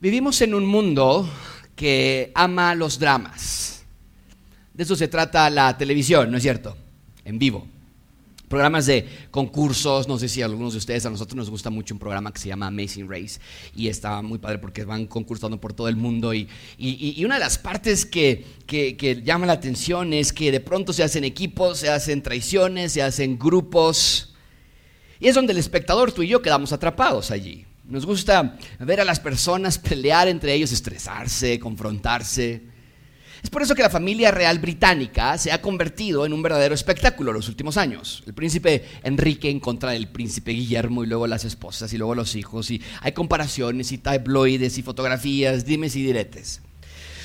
Vivimos en un mundo que ama los dramas. De eso se trata la televisión, ¿no es cierto? En vivo. Programas de concursos, no sé si algunos de ustedes, a nosotros nos gusta mucho un programa que se llama Amazing Race y está muy padre porque van concursando por todo el mundo y, una de las partes que, que llama la atención es que de pronto se hacen equipos, se hacen traiciones, se hacen grupos y es donde el espectador, tú y yo, quedamos atrapados allí. Nos gusta ver a las personas pelear entre ellos, estresarse, confrontarse. Es por eso que la familia real británica se ha convertido en un verdadero espectáculo en los últimos años. El príncipe Enrique en contra del príncipe Guillermo y luego las esposas y luego los hijos y hay comparaciones y tabloides y fotografías, dimes y diretes.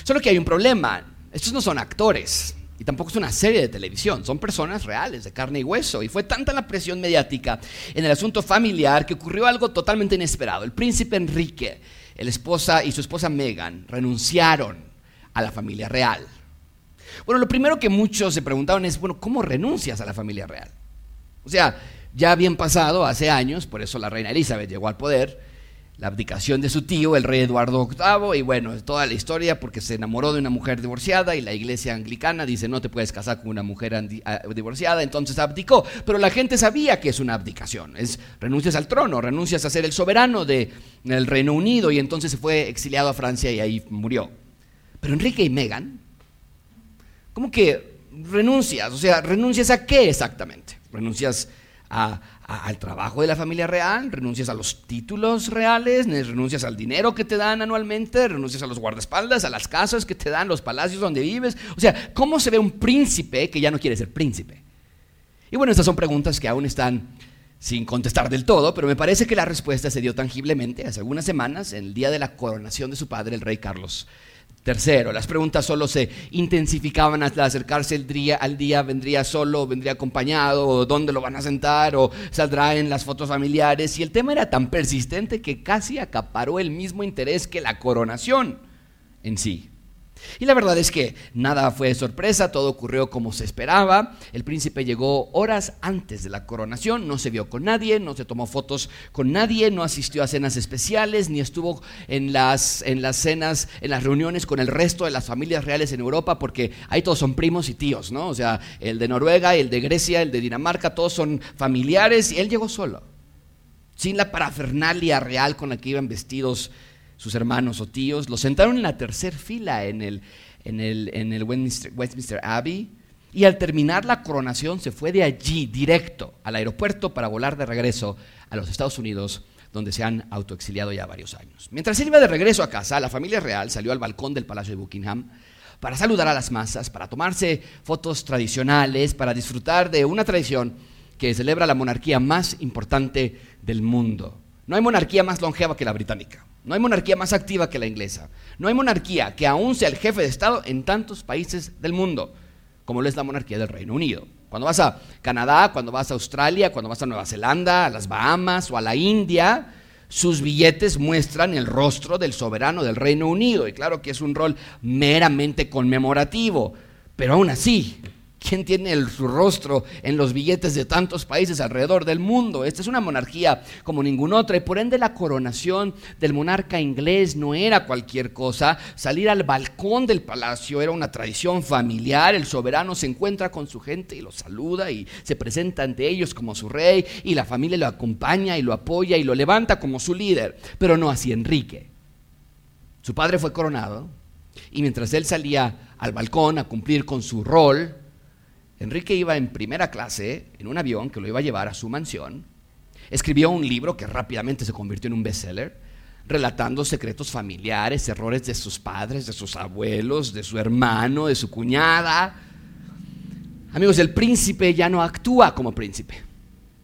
Solo que hay un problema. Estos no son actores. Y tampoco es una serie de televisión, son personas reales, de carne y hueso. Y fue tanta la presión mediática en el asunto familiar que ocurrió algo totalmente inesperado. El príncipe Enrique, el esposa y su esposa Meghan renunciaron a la familia real. Bueno, lo primero que muchos se preguntaron es, bueno, ¿cómo renuncias a la familia real? O sea, ya bien pasado, hace años, por eso la reina Elizabeth llegó al poder, la abdicación de su tío, el rey Eduardo VIII, y bueno, toda la historia porque se enamoró de una mujer divorciada y la iglesia anglicana dice no te puedes casar con una mujer ah, divorciada, entonces abdicó. Pero la gente sabía que es una abdicación, es renuncias al trono, renuncias a ser el soberano del Reino Unido y entonces se fue exiliado a Francia y ahí murió. Pero Enrique y Meghan, ¿cómo que renuncias? O sea, ¿renuncias a qué exactamente? ¿Renuncias al trabajo de la familia real, renuncias a los títulos reales, renuncias al dinero que te dan anualmente, renuncias a los guardaespaldas, a las casas que te dan, los palacios donde vives. O sea, ¿cómo se ve un príncipe que ya no quiere ser príncipe? Y bueno, estas son preguntas que aún están sin contestar del todo, pero me parece que la respuesta se dio tangiblemente hace algunas semanas, en el día de la coronación de su padre, el rey Carlos Tercero, las preguntas solo se intensificaban hasta acercarse el día, al día, vendría solo, vendría acompañado, o dónde lo van a sentar, o saldrá en las fotos familiares. Y el tema era tan persistente que casi acaparó el mismo interés que la coronación en sí. Y la verdad es que nada fue sorpresa, todo ocurrió como se esperaba. El príncipe llegó horas antes de la coronación, no se vio con nadie, no se tomó fotos con nadie, no asistió a cenas especiales, ni estuvo en las, en las cenas, en las reuniones con el resto de las familias reales en Europa, porque ahí todos son primos y tíos, ¿no? O sea, el de Noruega, el de Grecia, el de Dinamarca, todos son familiares, y él llegó solo, sin la parafernalia real con la que iban vestidos sus hermanos o tíos, lo sentaron en la tercera fila en el, en el, en el Westminster, Abbey y al terminar la coronación se fue de allí directo al aeropuerto para volar de regreso a los Estados Unidos, donde se han autoexiliado ya varios años. Mientras él iba de regreso a casa, la familia real salió al balcón del Palacio de Buckingham para saludar a las masas, para tomarse fotos tradicionales, para disfrutar de una tradición que celebra la monarquía más importante del mundo. No hay monarquía más longeva que la británica. No hay monarquía más activa que la inglesa. No hay monarquía que aún sea el jefe de Estado en tantos países del mundo, como lo es la monarquía del Reino Unido. Cuando vas a Canadá, cuando vas a Australia, cuando vas a Nueva Zelanda, a las Bahamas o a la India, sus billetes muestran el rostro del soberano del Reino Unido. Y claro que es un rol meramente conmemorativo, pero aún así, ¿Quién tiene su rostro en los billetes de tantos países alrededor del mundo? Esta es una monarquía como ninguna otra y por ende la coronación del monarca inglés no era cualquier cosa. Salir al balcón del palacio era una tradición familiar. El soberano se encuentra con su gente y lo saluda y se presenta ante ellos como su rey y la familia lo acompaña y lo apoya y lo levanta como su líder. Pero no así Enrique. Su padre fue coronado y mientras él salía al balcón a cumplir con su rol, Enrique iba en primera clase en un avión que lo iba a llevar a su mansión. Escribió un libro que rápidamente se convirtió en un bestseller, relatando secretos familiares, errores de sus padres, de sus abuelos, de su hermano, de su cuñada. Amigos, el príncipe ya no actúa como príncipe.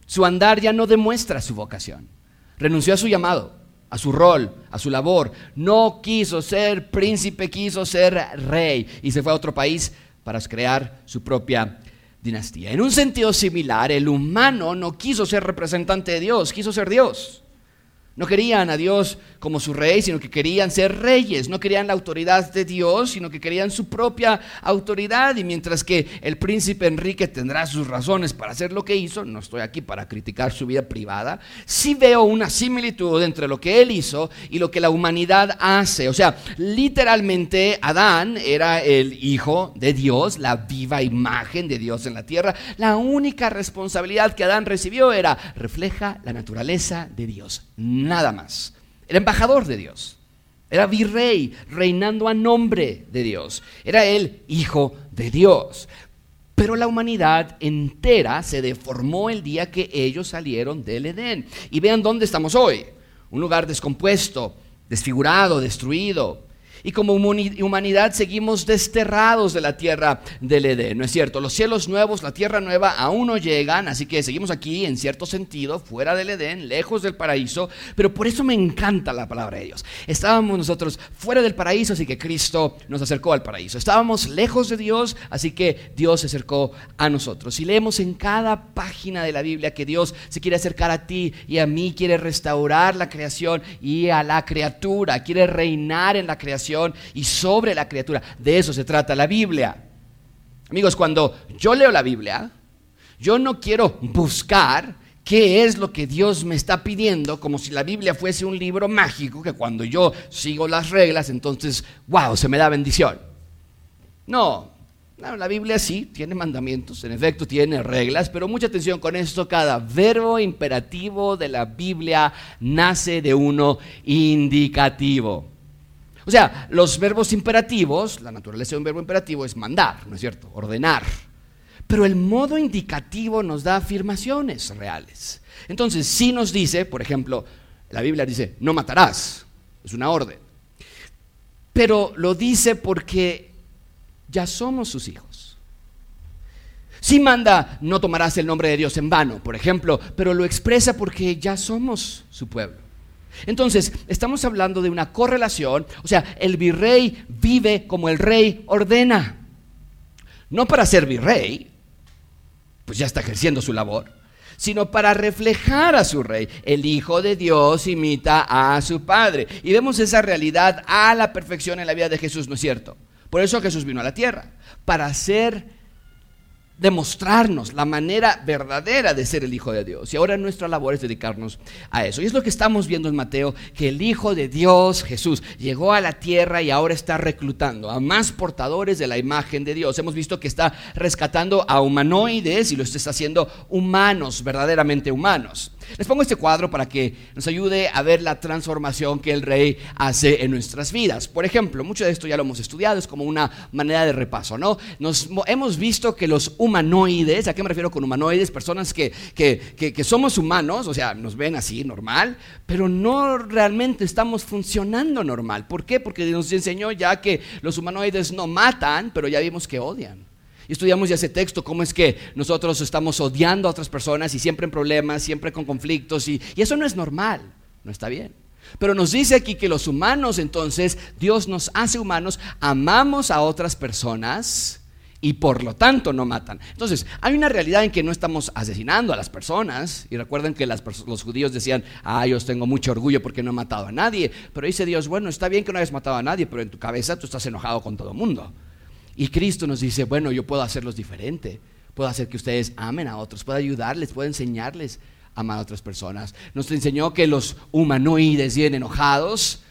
Su andar ya no demuestra su vocación. Renunció a su llamado, a su rol, a su labor. No quiso ser príncipe, quiso ser rey y se fue a otro país para crear su propia dinastía. En un sentido similar, el humano no quiso ser representante de Dios, quiso ser Dios. No querían a Dios como su rey, sino que querían ser reyes. No querían la autoridad de Dios, sino que querían su propia autoridad. Y mientras que el príncipe Enrique tendrá sus razones para hacer lo que hizo, no estoy aquí para criticar su vida privada, sí veo una similitud entre lo que él hizo y lo que la humanidad hace. O sea, literalmente Adán era el hijo de Dios, la viva imagen de Dios en la tierra. La única responsabilidad que Adán recibió era refleja la naturaleza de Dios nada más. Era embajador de Dios. Era virrey, reinando a nombre de Dios. Era el hijo de Dios. Pero la humanidad entera se deformó el día que ellos salieron del Edén. Y vean dónde estamos hoy. Un lugar descompuesto, desfigurado, destruido, y como humanidad seguimos desterrados de la tierra del Edén, ¿no es cierto? Los cielos nuevos, la tierra nueva aún no llegan, así que seguimos aquí en cierto sentido, fuera del Edén, lejos del paraíso, pero por eso me encanta la palabra de Dios. Estábamos nosotros fuera del paraíso, así que Cristo nos acercó al paraíso. Estábamos lejos de Dios, así que Dios se acercó a nosotros. Y leemos en cada página de la Biblia que Dios se quiere acercar a ti y a mí, quiere restaurar la creación y a la criatura, quiere reinar en la creación y sobre la criatura. De eso se trata la Biblia. Amigos, cuando yo leo la Biblia, yo no quiero buscar qué es lo que Dios me está pidiendo, como si la Biblia fuese un libro mágico que cuando yo sigo las reglas, entonces, wow, se me da bendición. No, la Biblia sí tiene mandamientos, en efecto tiene reglas, pero mucha atención con esto, cada verbo imperativo de la Biblia nace de uno indicativo. O sea, los verbos imperativos, la naturaleza de un verbo imperativo es mandar, ¿no es cierto? Ordenar. Pero el modo indicativo nos da afirmaciones reales. Entonces, si nos dice, por ejemplo, la Biblia dice, no matarás, es una orden. Pero lo dice porque ya somos sus hijos. Si manda, no tomarás el nombre de Dios en vano, por ejemplo, pero lo expresa porque ya somos su pueblo. Entonces, estamos hablando de una correlación, o sea, el virrey vive como el rey ordena. No para ser virrey, pues ya está ejerciendo su labor, sino para reflejar a su rey. El Hijo de Dios imita a su Padre. Y vemos esa realidad a la perfección en la vida de Jesús, ¿no es cierto? Por eso Jesús vino a la tierra, para ser demostrarnos la manera verdadera de ser el Hijo de Dios. Y ahora nuestra labor es dedicarnos a eso. Y es lo que estamos viendo en Mateo, que el Hijo de Dios, Jesús, llegó a la tierra y ahora está reclutando a más portadores de la imagen de Dios. Hemos visto que está rescatando a humanoides y lo está haciendo humanos, verdaderamente humanos. Les pongo este cuadro para que nos ayude a ver la transformación que el rey hace en nuestras vidas. Por ejemplo, mucho de esto ya lo hemos estudiado, es como una manera de repaso, ¿no? Nos hemos visto que los humanoides, ¿a qué me refiero con humanoides? Personas que, que somos humanos, o sea, nos ven así normal, pero no realmente estamos funcionando normal. ¿Por qué? Porque nos enseñó ya que los humanoides no matan, pero ya vimos que odian. Y estudiamos ya ese texto, cómo es que nosotros estamos odiando a otras personas y siempre en problemas, siempre con conflictos, y, eso no es normal, no está bien. Pero nos dice aquí que los humanos, entonces, Dios nos hace humanos, amamos a otras personas y por lo tanto no matan. Entonces, hay una realidad en que no estamos asesinando a las personas. Y recuerden que los judíos decían, ah, yo tengo mucho orgullo porque no he matado a nadie. Pero dice Dios, bueno, está bien que no hayas matado a nadie, pero en tu cabeza tú estás enojado con todo el mundo. Y Cristo nos dice, bueno, yo puedo hacerlos diferente, puedo hacer que ustedes amen a otros, puedo ayudarles, puedo enseñarles a amar a otras personas. Nos enseñó que los humanoides vienen enojados,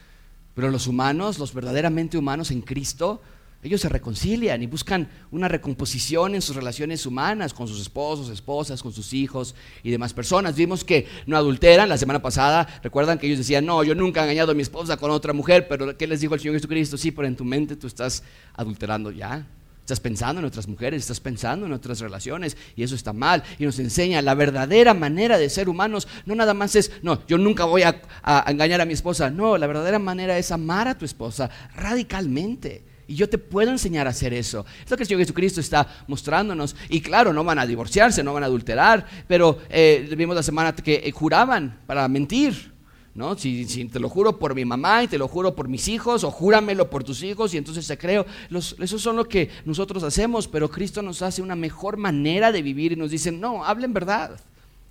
pero los humanos, los verdaderamente humanos en Cristo, ellos se reconcilian y buscan una recomposición en sus relaciones humanas con sus esposos, esposas, con sus hijos y demás personas. Vimos que no adulteran la semana pasada. Recuerdan que ellos decían, no, yo nunca he engañado a mi esposa con otra mujer, pero ¿qué les dijo el Señor Jesucristo? Sí, pero en tu mente tú estás adulterando ya. Estás pensando en otras mujeres, estás pensando en otras relaciones y eso está mal. Y nos enseña la verdadera manera de ser humanos. No nada más es, no, yo nunca voy a, a engañar a mi esposa. No, la verdadera manera es amar a tu esposa radicalmente y yo te puedo enseñar a hacer eso. Es lo que el Señor Jesucristo está mostrándonos. Y claro, no van a divorciarse, no van a adulterar, pero eh, vimos la semana que eh, juraban para mentir. ¿no? Si, te lo juro por mi mamá y te lo juro por mis hijos, o júramelo por tus hijos, y entonces te creo. Los, esos son lo que nosotros hacemos, pero Cristo nos hace una mejor manera de vivir y nos dice, no, hablen verdad.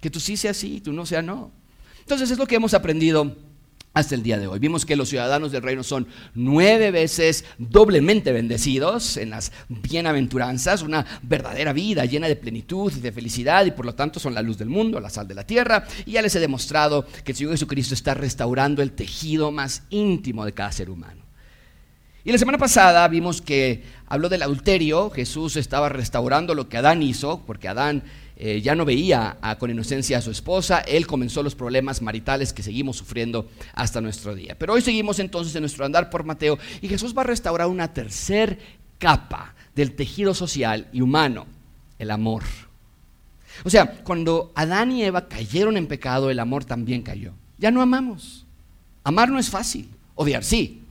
Que tú sí seas sí, tú no seas no. Entonces es lo que hemos aprendido hasta el día de hoy. Vimos que los ciudadanos del reino son nueve veces doblemente bendecidos en las bienaventuranzas, una verdadera vida llena de plenitud y de felicidad y por lo tanto son la luz del mundo, la sal de la tierra. Y ya les he demostrado que el Señor Jesucristo está restaurando el tejido más íntimo de cada ser humano. Y la semana pasada vimos que habló del adulterio, Jesús estaba restaurando lo que Adán hizo, porque Adán eh, ya no veía con inocencia a su esposa, él comenzó los problemas maritales que seguimos sufriendo hasta nuestro día. Pero hoy seguimos entonces en nuestro andar por Mateo y Jesús va a restaurar una tercer capa del tejido social y humano, el amor. O sea, cuando Adán y Eva cayeron en pecado, el amor también cayó. Ya no amamos. Amar no es fácil. Odiar sí,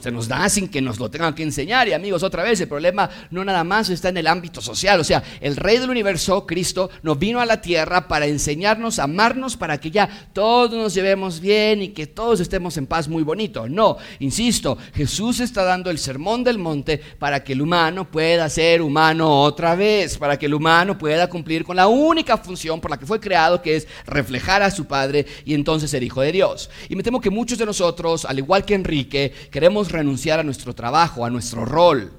se nos da sin que nos lo tengan que enseñar. Y amigos, otra vez, el problema no nada más está en el ámbito social. O sea, el Rey del universo, Cristo, nos vino a la tierra para enseñarnos a amarnos, para que ya todos nos llevemos bien y que todos estemos en paz muy bonito. No, insisto, Jesús está dando el sermón del monte para que el humano pueda ser humano otra vez, para que el humano pueda cumplir con la única función por la que fue creado, que es reflejar a su Padre y entonces ser hijo de Dios. Y me temo que muchos de nosotros, al igual que Enrique, queremos renunciar a nuestro trabajo, a nuestro rol.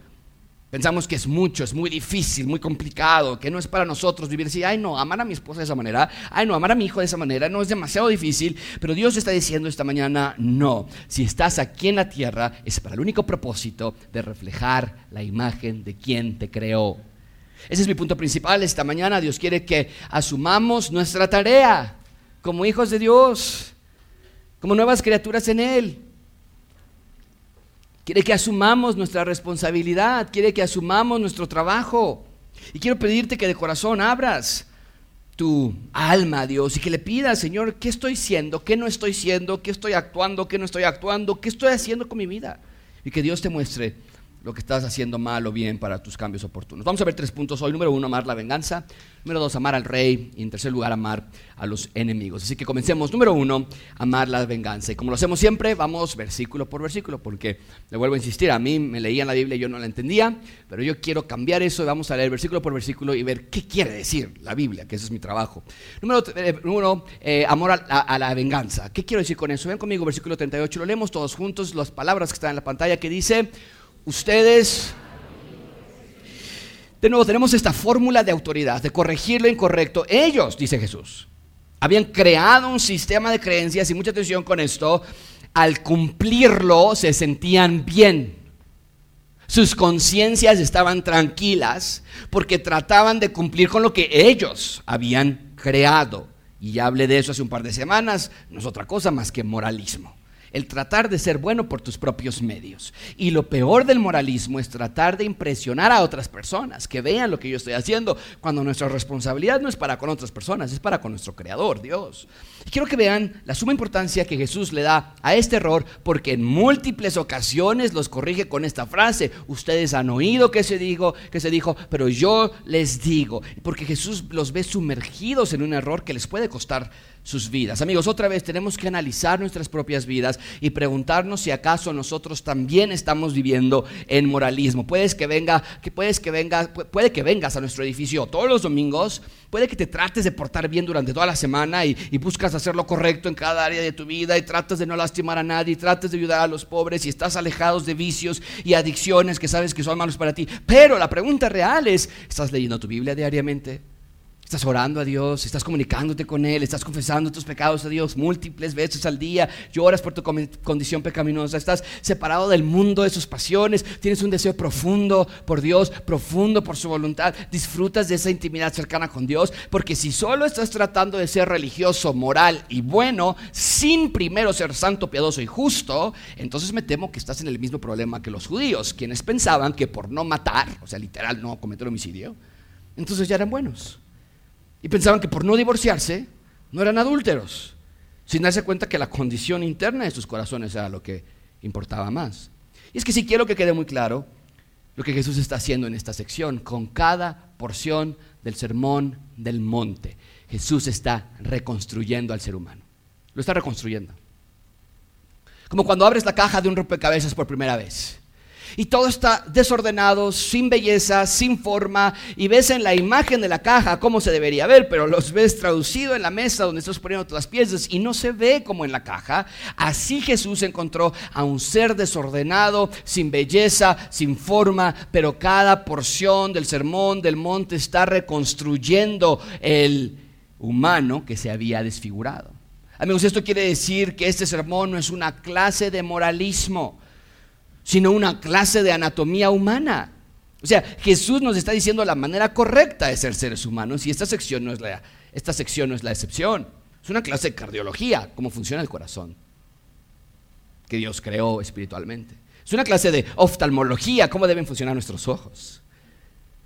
Pensamos que es mucho, es muy difícil, muy complicado, que no es para nosotros vivir así, ay no, amar a mi esposa de esa manera, ay no, amar a mi hijo de esa manera, no es demasiado difícil, pero Dios está diciendo esta mañana, no, si estás aquí en la tierra es para el único propósito de reflejar la imagen de quien te creó. Ese es mi punto principal esta mañana, Dios quiere que asumamos nuestra tarea como hijos de Dios, como nuevas criaturas en Él. Quiere que asumamos nuestra responsabilidad, quiere que asumamos nuestro trabajo. Y quiero pedirte que de corazón abras tu alma a Dios y que le pidas, Señor, ¿qué estoy siendo? ¿Qué no estoy siendo? ¿Qué estoy actuando? ¿Qué no estoy actuando? ¿Qué estoy haciendo con mi vida? Y que Dios te muestre lo que estás haciendo mal o bien para tus cambios oportunos. Vamos a ver tres puntos hoy. Número uno, amar la venganza. Número dos, amar al rey. Y en tercer lugar, amar a los enemigos. Así que comencemos. Número uno, amar la venganza. Y como lo hacemos siempre, vamos versículo por versículo, porque le vuelvo a insistir, a mí me leían la Biblia y yo no la entendía, pero yo quiero cambiar eso vamos a leer versículo por versículo y ver qué quiere decir la Biblia, que ese es mi trabajo. Número eh, uno, eh, amor a, a la venganza. ¿Qué quiero decir con eso? Ven conmigo, versículo 38, lo leemos todos juntos, las palabras que están en la pantalla que dice ustedes... De nuevo, tenemos esta fórmula de autoridad, de corregir lo incorrecto. Ellos, dice Jesús, habían creado un sistema de creencias y mucha atención con esto, al cumplirlo se sentían bien. Sus conciencias estaban tranquilas porque trataban de cumplir con lo que ellos habían creado. Y ya hablé de eso hace un par de semanas, no es otra cosa más que moralismo el tratar de ser bueno por tus propios medios. Y lo peor del moralismo es tratar de impresionar a otras personas, que vean lo que yo estoy haciendo, cuando nuestra responsabilidad no es para con otras personas, es para con nuestro Creador, Dios. Y quiero que vean la suma importancia que Jesús le da a este error, porque en múltiples ocasiones los corrige con esta frase, ustedes han oído que se dijo, que se dijo, pero yo les digo, porque Jesús los ve sumergidos en un error que les puede costar sus vidas. Amigos, otra vez tenemos que analizar nuestras propias vidas y preguntarnos si acaso nosotros también estamos viviendo en moralismo. Puedes que venga, que puedes que venga, puede que vengas a nuestro edificio todos los domingos, puede que te trates de portar bien durante toda la semana y, y buscas hacer lo correcto en cada área de tu vida y tratas de no lastimar a nadie y tratas de ayudar a los pobres y estás alejados de vicios y adicciones que sabes que son malos para ti. Pero la pregunta real es, ¿estás leyendo tu Biblia diariamente? Estás orando a Dios, estás comunicándote con Él, estás confesando tus pecados a Dios múltiples veces al día, lloras por tu condición pecaminosa, estás separado del mundo de sus pasiones, tienes un deseo profundo por Dios, profundo por su voluntad, disfrutas de esa intimidad cercana con Dios, porque si solo estás tratando de ser religioso, moral y bueno, sin primero ser santo, piadoso y justo, entonces me temo que estás en el mismo problema que los judíos, quienes pensaban que por no matar, o sea, literal, no cometer homicidio, entonces ya eran buenos. Y pensaban que por no divorciarse no eran adúlteros, sin darse cuenta que la condición interna de sus corazones era lo que importaba más. Y es que si quiero que quede muy claro lo que Jesús está haciendo en esta sección, con cada porción del sermón del monte, Jesús está reconstruyendo al ser humano. Lo está reconstruyendo. Como cuando abres la caja de un rompecabezas por primera vez y todo está desordenado, sin belleza, sin forma, y ves en la imagen de la caja cómo se debería ver, pero los ves traducido en la mesa donde estás poniendo todas las piezas y no se ve como en la caja. Así Jesús encontró a un ser desordenado, sin belleza, sin forma, pero cada porción del sermón del monte está reconstruyendo el humano que se había desfigurado. Amigos, esto quiere decir que este sermón no es una clase de moralismo sino una clase de anatomía humana. O sea, Jesús nos está diciendo la manera correcta de ser seres humanos y esta sección no es la, esta sección no es la excepción. Es una clase de cardiología, cómo funciona el corazón, que Dios creó espiritualmente. Es una clase de oftalmología, cómo deben funcionar nuestros ojos.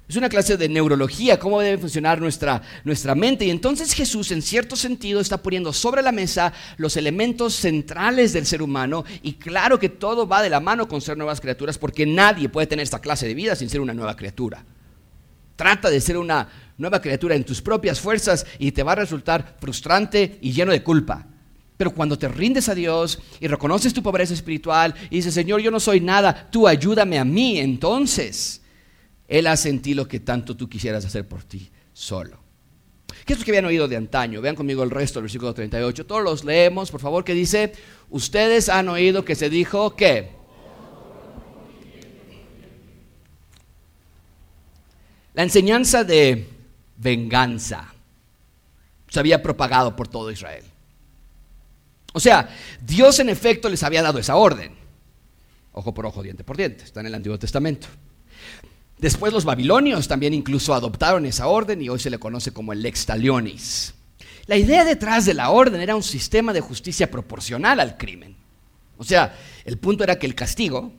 Es una clase de neurología, cómo debe funcionar nuestra, nuestra mente. Y entonces Jesús, en cierto sentido, está poniendo sobre la mesa los elementos centrales del ser humano. Y claro que todo va de la mano con ser nuevas criaturas, porque nadie puede tener esta clase de vida sin ser una nueva criatura. Trata de ser una nueva criatura en tus propias fuerzas y te va a resultar frustrante y lleno de culpa. Pero cuando te rindes a Dios y reconoces tu pobreza espiritual y dices, Señor, yo no soy nada, tú ayúdame a mí, entonces él hace en ti lo que tanto tú quisieras hacer por ti solo. ¿Qué es lo que habían oído de antaño? Vean conmigo el resto del versículo 38. Todos los leemos, por favor, que dice, ustedes han oído que se dijo que... La enseñanza de venganza se había propagado por todo Israel. O sea, Dios en efecto les había dado esa orden. Ojo por ojo, diente por diente. Está en el Antiguo Testamento. Después los babilonios también incluso adoptaron esa orden y hoy se le conoce como el lex talionis. La idea detrás de la orden era un sistema de justicia proporcional al crimen. O sea, el punto era que el castigo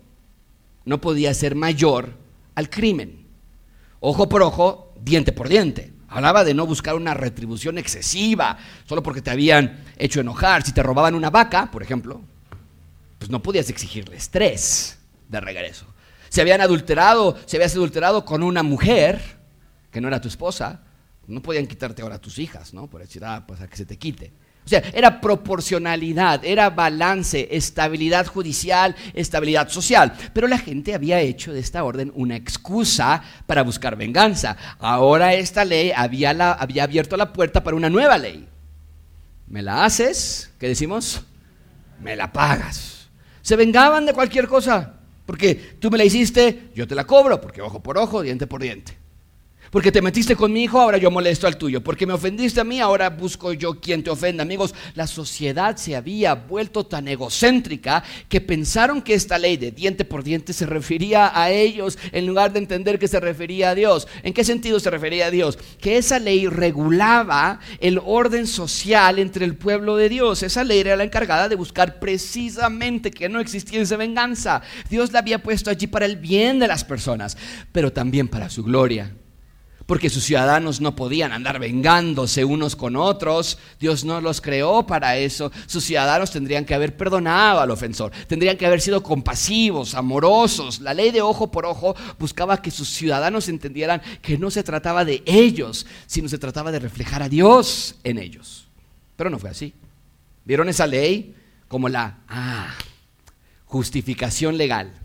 no podía ser mayor al crimen. Ojo por ojo, diente por diente. Hablaba de no buscar una retribución excesiva solo porque te habían hecho enojar. Si te robaban una vaca, por ejemplo, pues no podías exigirles tres de regreso se habían adulterado, se habías adulterado con una mujer que no era tu esposa, no podían quitarte ahora tus hijas, ¿no? Por decir, ah, pues a que se te quite. O sea, era proporcionalidad, era balance, estabilidad judicial, estabilidad social. Pero la gente había hecho de esta orden una excusa para buscar venganza. Ahora esta ley había, había abierto la puerta para una nueva ley. Me la haces, ¿qué decimos? Me la pagas. Se vengaban de cualquier cosa. Porque tú me la hiciste, yo te la cobro, porque ojo por ojo, diente por diente. Porque te metiste con mi hijo, ahora yo molesto al tuyo. Porque me ofendiste a mí, ahora busco yo quien te ofenda. Amigos, la sociedad se había vuelto tan egocéntrica que pensaron que esta ley de diente por diente se refería a ellos en lugar de entender que se refería a Dios. ¿En qué sentido se refería a Dios? Que esa ley regulaba el orden social entre el pueblo de Dios. Esa ley era la encargada de buscar precisamente que no existiese venganza. Dios la había puesto allí para el bien de las personas, pero también para su gloria porque sus ciudadanos no podían andar vengándose unos con otros. Dios no los creó para eso. Sus ciudadanos tendrían que haber perdonado al ofensor, tendrían que haber sido compasivos, amorosos. La ley de ojo por ojo buscaba que sus ciudadanos entendieran que no se trataba de ellos, sino se trataba de reflejar a Dios en ellos. Pero no fue así. ¿Vieron esa ley como la ah, justificación legal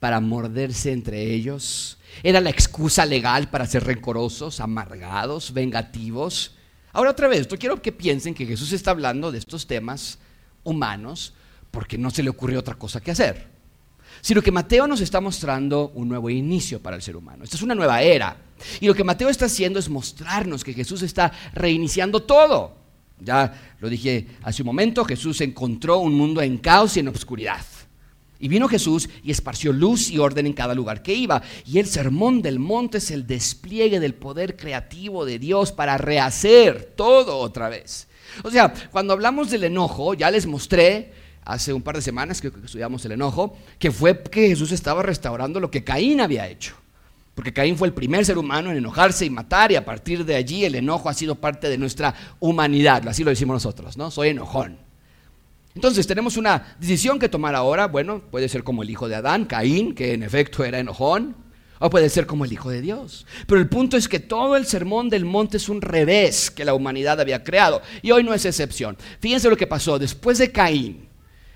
para morderse entre ellos? Era la excusa legal para ser rencorosos, amargados, vengativos. Ahora otra vez, yo quiero que piensen que Jesús está hablando de estos temas humanos porque no se le ocurrió otra cosa que hacer, sino que Mateo nos está mostrando un nuevo inicio para el ser humano. Esta es una nueva era. Y lo que Mateo está haciendo es mostrarnos que Jesús está reiniciando todo. Ya lo dije hace un momento, Jesús encontró un mundo en caos y en obscuridad. Y vino Jesús y esparció luz y orden en cada lugar que iba. Y el sermón del monte es el despliegue del poder creativo de Dios para rehacer todo otra vez. O sea, cuando hablamos del enojo, ya les mostré hace un par de semanas que estudiamos el enojo, que fue que Jesús estaba restaurando lo que Caín había hecho. Porque Caín fue el primer ser humano en enojarse y matar y a partir de allí el enojo ha sido parte de nuestra humanidad. Así lo decimos nosotros, ¿no? Soy enojón. Entonces tenemos una decisión que tomar ahora. Bueno, puede ser como el hijo de Adán, Caín, que en efecto era enojón. O puede ser como el Hijo de Dios. Pero el punto es que todo el sermón del monte es un revés que la humanidad había creado. Y hoy no es excepción. Fíjense lo que pasó después de Caín.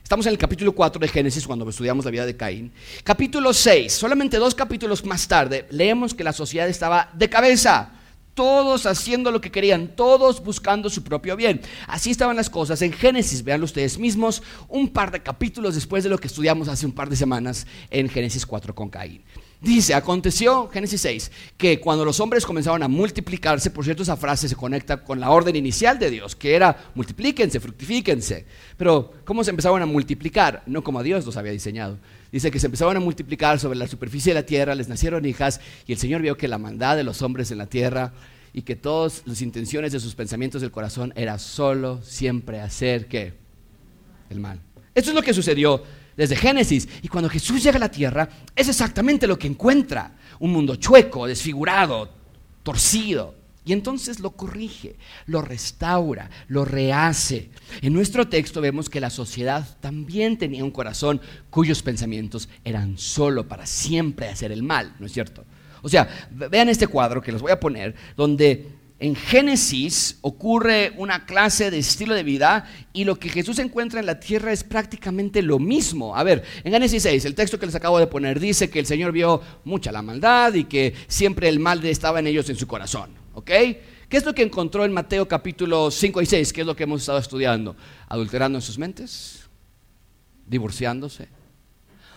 Estamos en el capítulo 4 de Génesis cuando estudiamos la vida de Caín. Capítulo 6, solamente dos capítulos más tarde, leemos que la sociedad estaba de cabeza todos haciendo lo que querían, todos buscando su propio bien. Así estaban las cosas en Génesis, veanlo ustedes mismos, un par de capítulos después de lo que estudiamos hace un par de semanas en Génesis 4 con Caín. Dice, aconteció, Génesis 6, que cuando los hombres comenzaron a multiplicarse, por cierto esa frase se conecta con la orden inicial de Dios, que era multiplíquense, fructifíquense. Pero, ¿cómo se empezaron a multiplicar? No como Dios los había diseñado. Dice que se empezaron a multiplicar sobre la superficie de la tierra, les nacieron hijas, y el Señor vio que la maldad de los hombres en la tierra y que todas las intenciones de sus pensamientos del corazón era solo siempre hacer que el mal. Esto es lo que sucedió desde Génesis. Y cuando Jesús llega a la tierra, es exactamente lo que encuentra. Un mundo chueco, desfigurado, torcido. Y entonces lo corrige, lo restaura, lo rehace. En nuestro texto vemos que la sociedad también tenía un corazón cuyos pensamientos eran solo para siempre hacer el mal, ¿no es cierto? O sea, vean este cuadro que les voy a poner, donde en Génesis ocurre una clase de estilo de vida y lo que Jesús encuentra en la tierra es prácticamente lo mismo. A ver, en Génesis 6, el texto que les acabo de poner dice que el Señor vio mucha la maldad y que siempre el mal estaba en ellos en su corazón. ¿Ok? ¿Qué es lo que encontró en Mateo capítulo 5 y 6? ¿Qué es lo que hemos estado estudiando? Adulterando en sus mentes, divorciándose,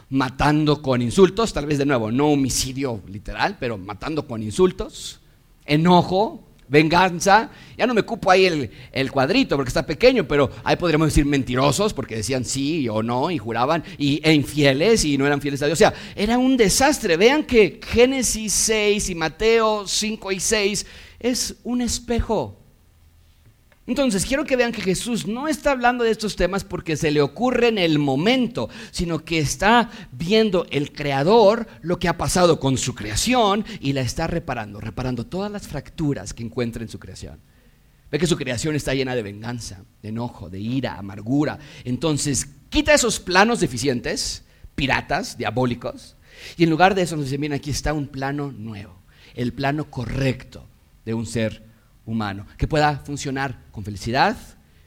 matando con insultos, tal vez de nuevo, no homicidio literal, pero matando con insultos, enojo, venganza. Ya no me ocupo ahí el, cuadrito porque está pequeño, pero ahí podríamos decir mentirosos porque decían sí o no y juraban, y, e infieles y no eran fieles a Dios. O sea, era un desastre. Vean que Génesis 6 y Mateo 5 y 6 es un espejo entonces, quiero que vean que Jesús no está hablando de estos temas porque se le ocurre en el momento, sino que está viendo el Creador lo que ha pasado con su creación y la está reparando, reparando todas las fracturas que encuentra en su creación. Ve que su creación está llena de venganza, de enojo, de ira, amargura. Entonces, quita esos planos deficientes, piratas, diabólicos, y en lugar de eso nos dice, miren, aquí está un plano nuevo, el plano correcto de un ser humano, que pueda funcionar con felicidad,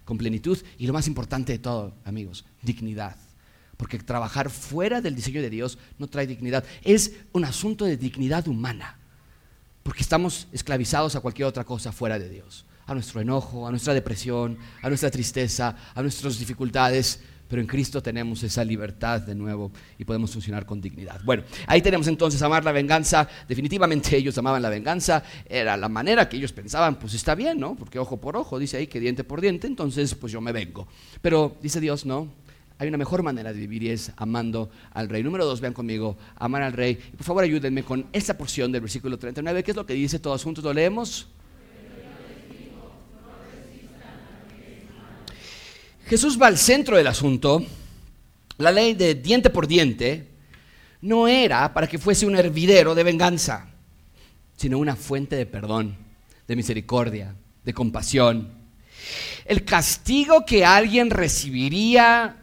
con plenitud y lo más importante de todo, amigos, dignidad. Porque trabajar fuera del diseño de Dios no trae dignidad. Es un asunto de dignidad humana. Porque estamos esclavizados a cualquier otra cosa fuera de Dios. A nuestro enojo, a nuestra depresión, a nuestra tristeza, a nuestras dificultades. Pero en Cristo tenemos esa libertad de nuevo y podemos funcionar con dignidad. Bueno, ahí tenemos entonces amar la venganza. Definitivamente ellos amaban la venganza. Era la manera que ellos pensaban, pues está bien, ¿no? Porque ojo por ojo, dice ahí que diente por diente, entonces pues yo me vengo. Pero dice Dios, no. Hay una mejor manera de vivir y es amando al rey. Número dos, vean conmigo, amar al rey. Por favor ayúdenme con esta porción del versículo 39. ¿Qué es lo que dice? Todos juntos lo leemos. Jesús va al centro del asunto. La ley de diente por diente no era para que fuese un hervidero de venganza, sino una fuente de perdón, de misericordia, de compasión. El castigo que alguien recibiría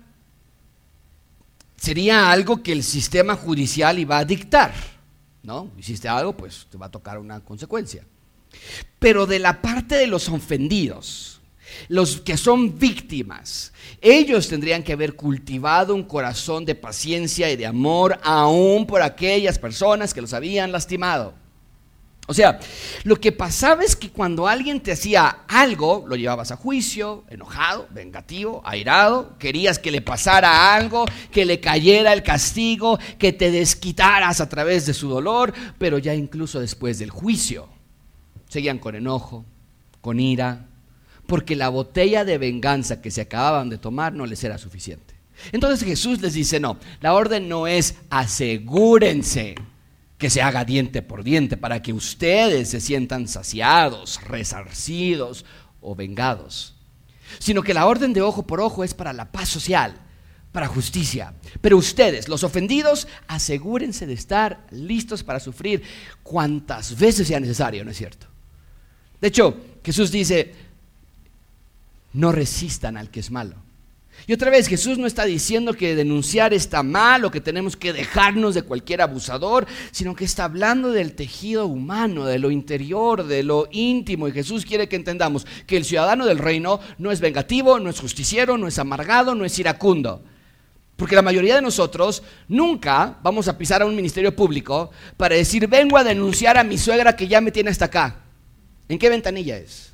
sería algo que el sistema judicial iba a dictar. ¿No? Hiciste algo, pues te va a tocar una consecuencia. Pero de la parte de los ofendidos, los que son víctimas, ellos tendrían que haber cultivado un corazón de paciencia y de amor aún por aquellas personas que los habían lastimado. O sea, lo que pasaba es que cuando alguien te hacía algo, lo llevabas a juicio, enojado, vengativo, airado, querías que le pasara algo, que le cayera el castigo, que te desquitaras a través de su dolor, pero ya incluso después del juicio, seguían con enojo, con ira, porque la botella de venganza que se acababan de tomar no les era suficiente. Entonces Jesús les dice, no, la orden no es asegúrense que se haga diente por diente para que ustedes se sientan saciados, resarcidos o vengados, sino que la orden de ojo por ojo es para la paz social, para justicia. Pero ustedes, los ofendidos, asegúrense de estar listos para sufrir cuantas veces sea necesario, ¿no es cierto? De hecho, Jesús dice, no resistan al que es malo. Y otra vez, Jesús no está diciendo que denunciar está mal o que tenemos que dejarnos de cualquier abusador, sino que está hablando del tejido humano, de lo interior, de lo íntimo. Y Jesús quiere que entendamos que el ciudadano del reino no es vengativo, no es justiciero, no es amargado, no es iracundo. Porque la mayoría de nosotros nunca vamos a pisar a un ministerio público para decir, vengo a denunciar a mi suegra que ya me tiene hasta acá. ¿En qué ventanilla es?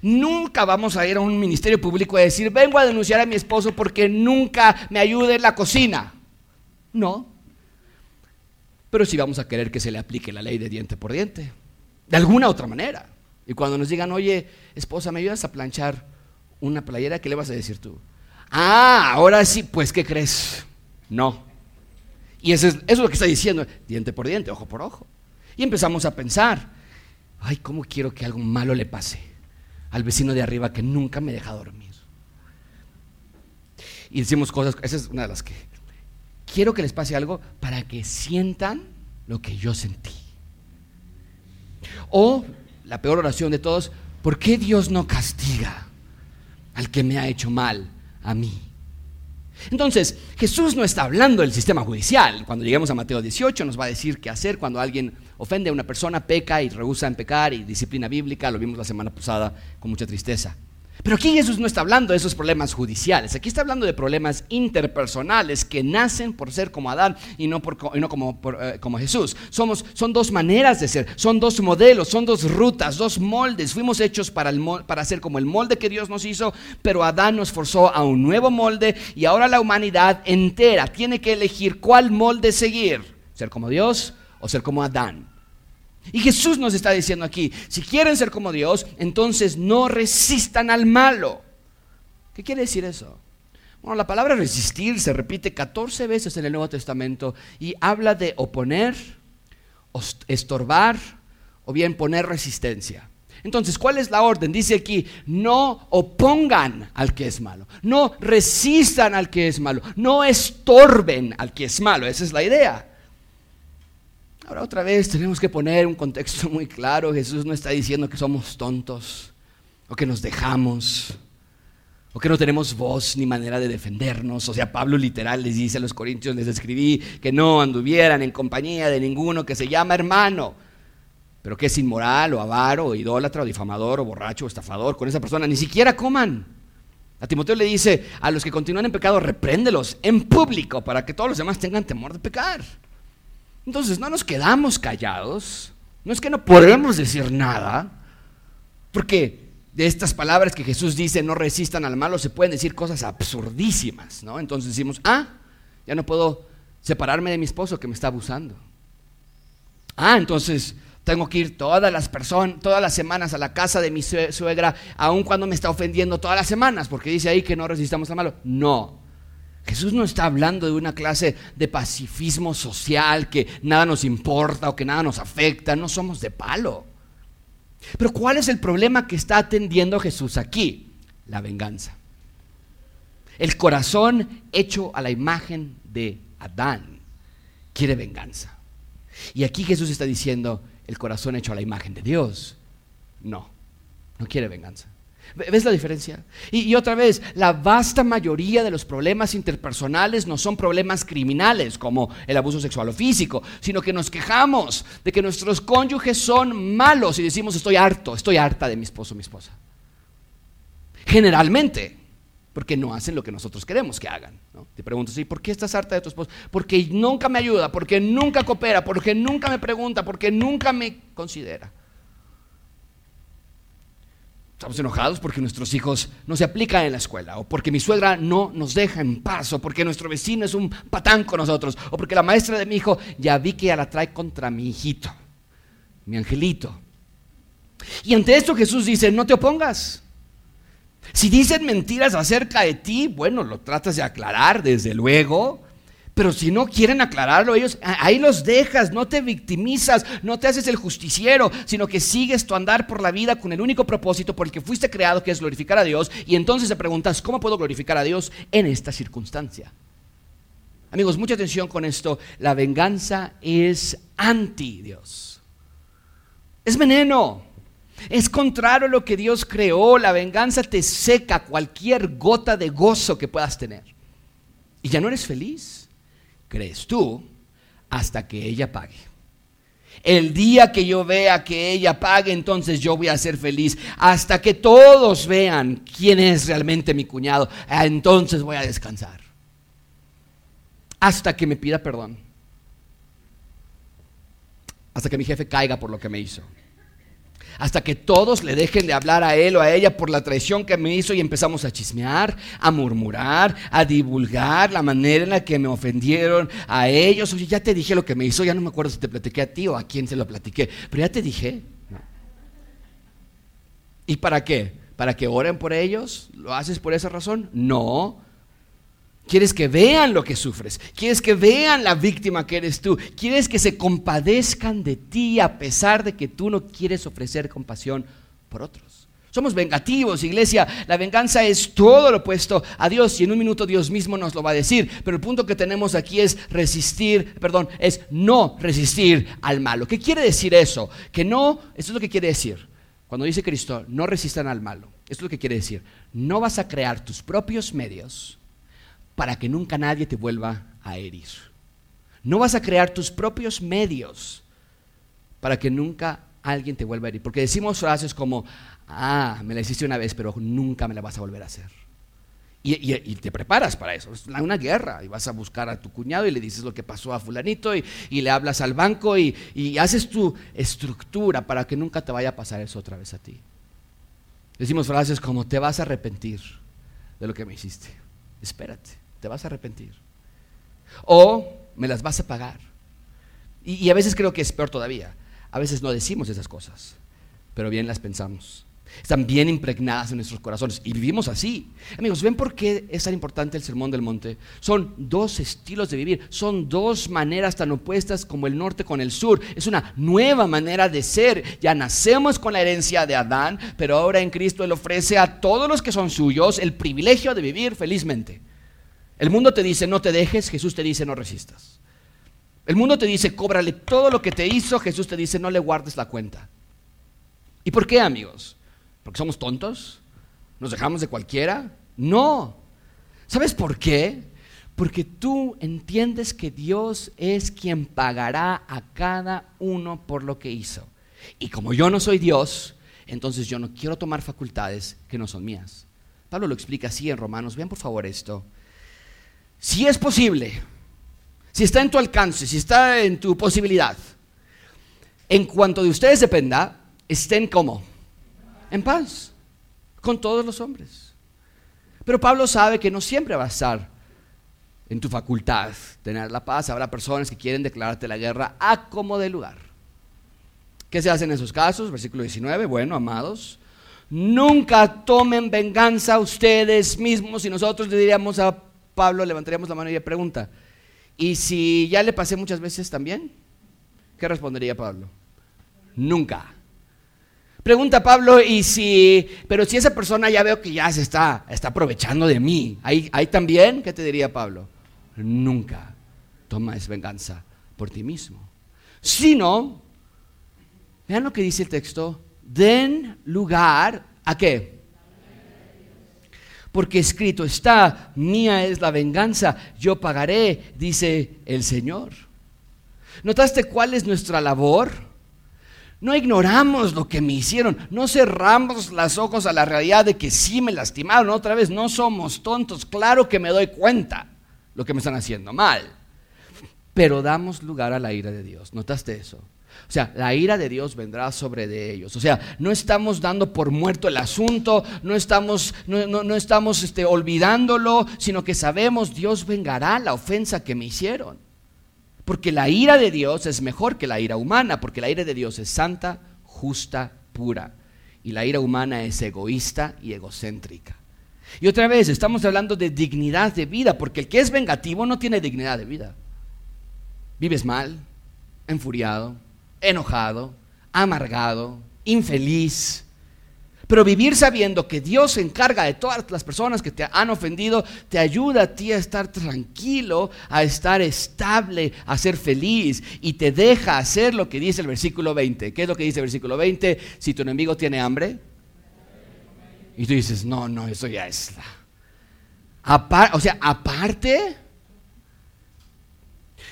Nunca vamos a ir a un ministerio público a decir, vengo a denunciar a mi esposo porque nunca me ayude en la cocina. No. Pero sí vamos a querer que se le aplique la ley de diente por diente. De alguna otra manera. Y cuando nos digan, oye, esposa, ¿me ayudas a planchar una playera? ¿Qué le vas a decir tú? Ah, ahora sí, pues ¿qué crees? No. Y eso es, eso es lo que está diciendo, diente por diente, ojo por ojo. Y empezamos a pensar, ay, ¿cómo quiero que algo malo le pase al vecino de arriba que nunca me deja dormir? Y decimos cosas, esa es una de las que, quiero que les pase algo para que sientan lo que yo sentí. O la peor oración de todos, ¿por qué Dios no castiga al que me ha hecho mal? a mí. Entonces, Jesús no está hablando del sistema judicial. Cuando lleguemos a Mateo 18 nos va a decir qué hacer cuando alguien ofende a una persona, peca y rehúsa en pecar y disciplina bíblica. Lo vimos la semana pasada con mucha tristeza. Pero aquí Jesús no está hablando de esos problemas judiciales, aquí está hablando de problemas interpersonales que nacen por ser como Adán y no, como, eh, como, Jesús. Somos, son dos maneras de ser, son dos modelos, son dos rutas, dos moldes. Fuimos hechos para, para ser como el molde que Dios nos hizo, pero Adán nos forzó a un nuevo molde y ahora la humanidad entera tiene que elegir cuál molde seguir, ser como Dios o ser como Adán. Y Jesús nos está diciendo aquí, si quieren ser como Dios, entonces no resistan al malo. ¿Qué quiere decir eso? Bueno, la palabra resistir se repite 14 veces en el Nuevo Testamento y habla de oponer, estorbar o bien poner resistencia. Entonces, ¿cuál es la orden? Dice aquí, no opongan al que es malo, no resistan al que es malo, no estorben al que es malo, esa es la idea. Ahora otra vez tenemos que poner un contexto muy claro. Jesús no está diciendo que somos tontos o que nos dejamos o que no tenemos voz ni manera de defendernos. O sea, Pablo literal les dice a los corintios, les escribí que no anduvieran en compañía de ninguno que se llama hermano, pero que es inmoral o avaro o idólatra o difamador o borracho o estafador. Con esa persona ni siquiera coman. A Timoteo le dice, a los que continúan en pecado, repréndelos en público para que todos los demás tengan temor de pecar. Entonces no nos quedamos callados, no es que no podemos decir nada, porque de estas palabras que Jesús dice, no resistan al malo, se pueden decir cosas absurdísimas, ¿no? Entonces decimos, ah, ya no puedo separarme de mi esposo que me está abusando. Ah, entonces tengo que ir todas las personas, todas las semanas a la casa de mi suegra, aun cuando me está ofendiendo todas las semanas, porque dice ahí que no resistamos al malo. No, Jesús no está hablando de una clase de pacifismo social que nada nos importa o que nada nos afecta, no somos de palo. Pero ¿cuál es el problema que está atendiendo Jesús aquí? La venganza. El corazón hecho a la imagen de Adán quiere venganza. Y aquí Jesús está diciendo, el corazón hecho a la imagen de Dios, no, no quiere venganza. ¿Ves la diferencia? Y, otra vez, la vasta mayoría de los problemas interpersonales no son problemas criminales como el abuso sexual o físico, sino que nos quejamos de que nuestros cónyuges son malos y decimos estoy harto, estoy harta de mi esposo o mi esposa. Generalmente, porque no hacen lo que nosotros queremos que hagan. Te pregunto, ¿sí? ¿por qué estás harta de tu esposo? Porque nunca me ayuda, porque nunca coopera, porque nunca me pregunta, porque nunca me considera. Estamos enojados porque nuestros hijos no se aplican en la escuela, o porque mi suegra no nos deja en paz, o porque nuestro vecino es un patán con nosotros, o porque la maestra de mi hijo ya vi que ya la trae contra mi hijito, mi angelito. Y ante esto Jesús dice, no te opongas. Si dicen mentiras acerca de ti, bueno, lo tratas de aclarar, desde luego, pero si no quieren aclararlo ellos, ahí los dejas, no te victimizas, no te haces el justiciero, sino que sigues tu andar por la vida con el único propósito por el que fuiste creado, que es glorificar a Dios. Y entonces te preguntas, ¿cómo puedo glorificar a Dios en esta circunstancia? Amigos, mucha atención con esto. La venganza es anti Dios. Es veneno. Es contrario a lo que Dios creó. La venganza te seca cualquier gota de gozo que puedas tener. Y ya no eres feliz crees tú, hasta que ella pague. El día que yo vea que ella pague, entonces yo voy a ser feliz. Hasta que todos vean quién es realmente mi cuñado, ah, entonces voy a descansar. hasta que me pida perdón. Hasta que mi jefe caiga por lo que me hizo. Hasta que todos le dejen de hablar a él o a ella por la traición que me hizo y empezamos a chismear, a murmurar, a divulgar la manera en la que me ofendieron a ellos. Oye, ya te dije lo que me hizo, ya no me acuerdo si te platiqué a ti o a quién se lo platiqué, pero ya te dije. ¿Y para qué? ¿Para que oren por ellos? ¿Lo haces por esa razón? No. Quieres que vean lo que sufres. Quieres que vean la víctima que eres tú. Quieres que se compadezcan de ti a pesar de que tú no quieres ofrecer compasión por otros. Somos vengativos, iglesia. La venganza es todo lo opuesto a Dios y en un minuto Dios mismo nos lo va a decir. Pero el punto que tenemos aquí es resistir, perdón, es no resistir al malo. ¿Qué quiere decir eso? Que no, eso es lo que quiere decir. Cuando dice Cristo, no resistan al malo. Eso es lo que quiere decir. No vas a crear tus propios medios para que nunca nadie te vuelva a herir. No vas a crear tus propios medios para que nunca alguien te vuelva a herir. Porque decimos frases como, ah, me la hiciste una vez, pero nunca me la vas a volver a hacer. Y, te preparas para eso. Es una guerra. Y vas a buscar a tu cuñado y le dices lo que pasó a fulanito y, le hablas al banco y, y haces tu estructura para que nunca te vaya a pasar eso otra vez a ti. Decimos frases como, te vas a arrepentir de lo que me hiciste. Espérate te vas a arrepentir. O me las vas a pagar. Y, a veces creo que es peor todavía. A veces no decimos esas cosas, pero bien las pensamos. Están bien impregnadas en nuestros corazones y vivimos así. Amigos, ¿ven por qué es tan importante el Sermón del Monte? Son dos estilos de vivir, son dos maneras tan opuestas como el norte con el sur. Es una nueva manera de ser. Ya nacemos con la herencia de Adán, pero ahora en Cristo Él ofrece a todos los que son suyos el privilegio de vivir felizmente. El mundo te dice no te dejes, Jesús te dice no resistas. El mundo te dice cóbrale todo lo que te hizo, Jesús te dice no le guardes la cuenta. ¿Y por qué amigos? ¿Porque somos tontos? ¿Nos dejamos de cualquiera? No. ¿Sabes por qué? Porque tú entiendes que Dios es quien pagará a cada uno por lo que hizo. Y como yo no soy Dios, entonces yo no quiero tomar facultades que no son mías. Pablo lo explica así en Romanos. Vean por favor esto. Si es posible, si está en tu alcance, si está en tu posibilidad, en cuanto de ustedes dependa, estén como en paz con todos los hombres. Pero Pablo sabe que no siempre va a estar en tu facultad tener la paz. Habrá personas que quieren declararte la guerra a como de lugar. ¿Qué se hace en esos casos? Versículo 19. Bueno, amados, nunca tomen venganza ustedes mismos y nosotros le diríamos a Pablo, levantaríamos la mano y le pregunta, ¿y si ya le pasé muchas veces también? ¿Qué respondería Pablo? Nunca. Pregunta Pablo, y si, pero si esa persona ya veo que ya se está, está aprovechando de mí, ¿ahí, ¿ahí también? ¿Qué te diría Pablo? Nunca tomas venganza por ti mismo. Sino, vean lo que dice el texto, den lugar a qué? Porque escrito está, mía es la venganza, yo pagaré, dice el Señor. ¿Notaste cuál es nuestra labor? No ignoramos lo que me hicieron, no cerramos los ojos a la realidad de que sí me lastimaron. Otra vez, no somos tontos, claro que me doy cuenta lo que me están haciendo mal, pero damos lugar a la ira de Dios. ¿Notaste eso? O sea, la ira de Dios vendrá sobre de ellos. O sea, no estamos dando por muerto el asunto, no estamos, no, estamos este, olvidándolo, sino que sabemos Dios vengará la ofensa que me hicieron. Porque la ira de Dios es mejor que la ira humana, porque la ira de Dios es santa, justa, pura. Y la ira humana es egoísta y egocéntrica. Y otra vez, estamos hablando de dignidad de vida, porque el que es vengativo no tiene dignidad de vida. Vives mal, enfuriado, enojado, amargado, infeliz. Pero vivir sabiendo que Dios se encarga de todas las personas que te han ofendido, te ayuda a ti a estar tranquilo, a estar estable, a ser feliz y te deja hacer lo que dice el versículo 20. ¿Qué es lo que dice el versículo 20? Si tu enemigo tiene hambre y tú dices, no, no, eso ya es o sea, aparte,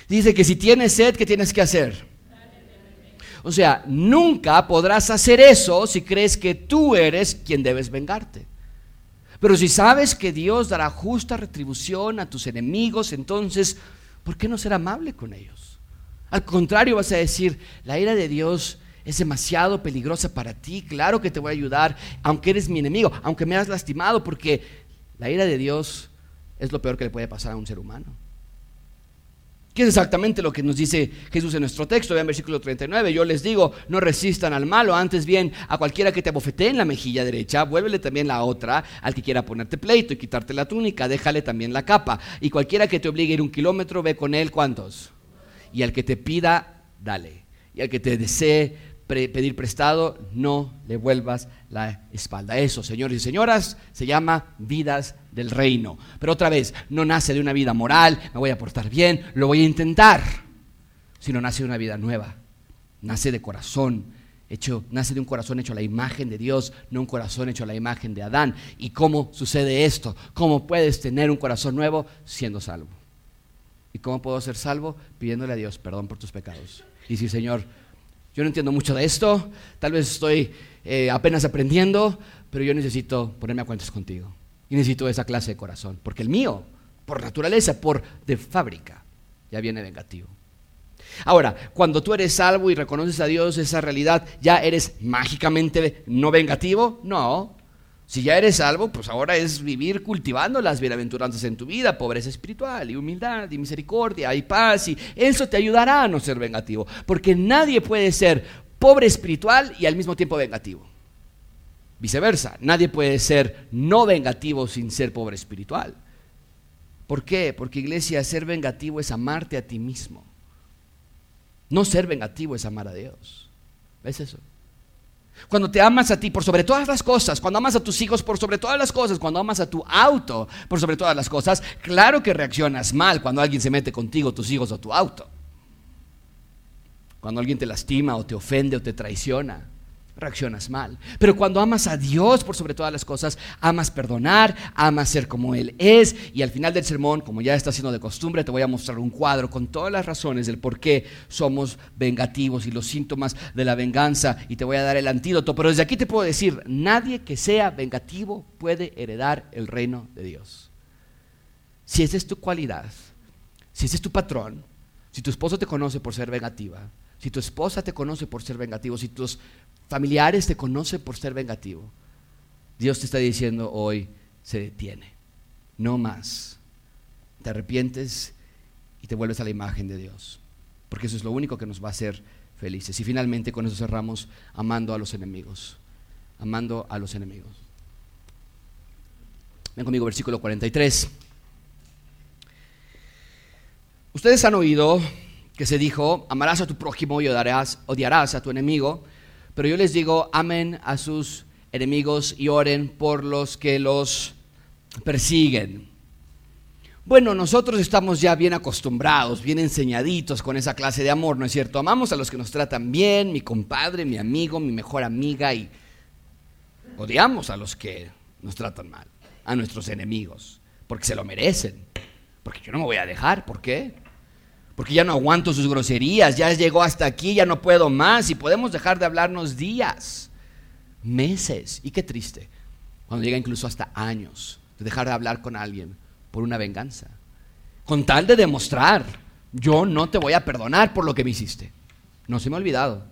dice que si tienes sed, ¿qué tienes que hacer? O sea, nunca podrás hacer eso si crees que tú eres quien debes vengarte. Pero si sabes que Dios dará justa retribución a tus enemigos, entonces ¿por qué no ser amable con ellos? Al contrario, vas a decir, la ira de Dios es demasiado peligrosa para ti, claro que te voy a ayudar, aunque eres mi enemigo, aunque me has lastimado, porque la ira de Dios es lo peor que le puede pasar a un ser humano. ¿Qué es exactamente lo que nos dice Jesús en nuestro texto? Vean versículo 39. Yo les digo, no resistan al malo, antes bien a cualquiera que te abofetee en la mejilla derecha, vuélvele también la otra, al que quiera ponerte pleito y quitarte la túnica, déjale también la capa. Y cualquiera que te obligue a ir un kilómetro, ve con él cuántos. Y al que te pida, dale. Y al que te desee pedir prestado, no le vuelvas la espalda. Eso, señores y señoras, se llama vidas del reino. Pero otra vez, no nace de una vida moral, me voy a portar bien, lo voy a intentar, sino nace de una vida nueva. Nace de corazón, hecho, nace de un corazón hecho a la imagen de Dios, no un corazón hecho a la imagen de Adán. ¿Y cómo sucede esto? ¿Cómo puedes tener un corazón nuevo siendo salvo? ¿Y cómo puedo ser salvo? Pidiéndole a Dios perdón por tus pecados. Y si, Señor, yo no entiendo mucho de esto, tal vez estoy eh, apenas aprendiendo, pero yo necesito ponerme a cuentas contigo. Y necesito esa clase de corazón, porque el mío, por naturaleza, por de fábrica, ya viene vengativo. Ahora, cuando tú eres salvo y reconoces a Dios esa realidad, ¿ya eres mágicamente no vengativo? No, si ya eres salvo, pues ahora es vivir cultivando las bienaventuranzas en tu vida, pobreza espiritual y humildad y misericordia y paz y eso te ayudará a no ser vengativo, porque nadie puede ser pobre espiritual y al mismo tiempo vengativo. Viceversa, nadie puede ser no vengativo sin ser pobre espiritual. ¿Por qué? Porque iglesia, ser vengativo es amarte a ti mismo. No ser vengativo es amar a Dios. ¿Ves eso? Cuando te amas a ti por sobre todas las cosas, cuando amas a tus hijos por sobre todas las cosas, cuando amas a tu auto por sobre todas las cosas, claro que reaccionas mal cuando alguien se mete contigo, tus hijos o tu auto. Cuando alguien te lastima o te ofende o te traiciona reaccionas mal. Pero cuando amas a Dios por sobre todas las cosas, amas perdonar, amas ser como Él es. Y al final del sermón, como ya está siendo de costumbre, te voy a mostrar un cuadro con todas las razones del por qué somos vengativos y los síntomas de la venganza. Y te voy a dar el antídoto. Pero desde aquí te puedo decir, nadie que sea vengativo puede heredar el reino de Dios. Si esa es tu cualidad, si ese es tu patrón, si tu esposo te conoce por ser vengativa, si tu esposa te conoce por ser vengativo, si tus familiares te conocen por ser vengativo, Dios te está diciendo hoy, se detiene, no más. Te arrepientes y te vuelves a la imagen de Dios, porque eso es lo único que nos va a hacer felices. Y finalmente con eso cerramos amando a los enemigos, amando a los enemigos. Ven conmigo, versículo 43. Ustedes han oído que se dijo, amarás a tu prójimo y odiarás, odiarás a tu enemigo. Pero yo les digo, amen a sus enemigos y oren por los que los persiguen. Bueno, nosotros estamos ya bien acostumbrados, bien enseñaditos con esa clase de amor, ¿no es cierto? Amamos a los que nos tratan bien, mi compadre, mi amigo, mi mejor amiga, y odiamos a los que nos tratan mal, a nuestros enemigos, porque se lo merecen, porque yo no me voy a dejar, ¿por qué? Porque ya no aguanto sus groserías, ya llegó hasta aquí, ya no puedo más y podemos dejar de hablarnos días, meses, y qué triste, cuando llega incluso hasta años de dejar de hablar con alguien por una venganza, con tal de demostrar, yo no te voy a perdonar por lo que me hiciste, no se me ha olvidado,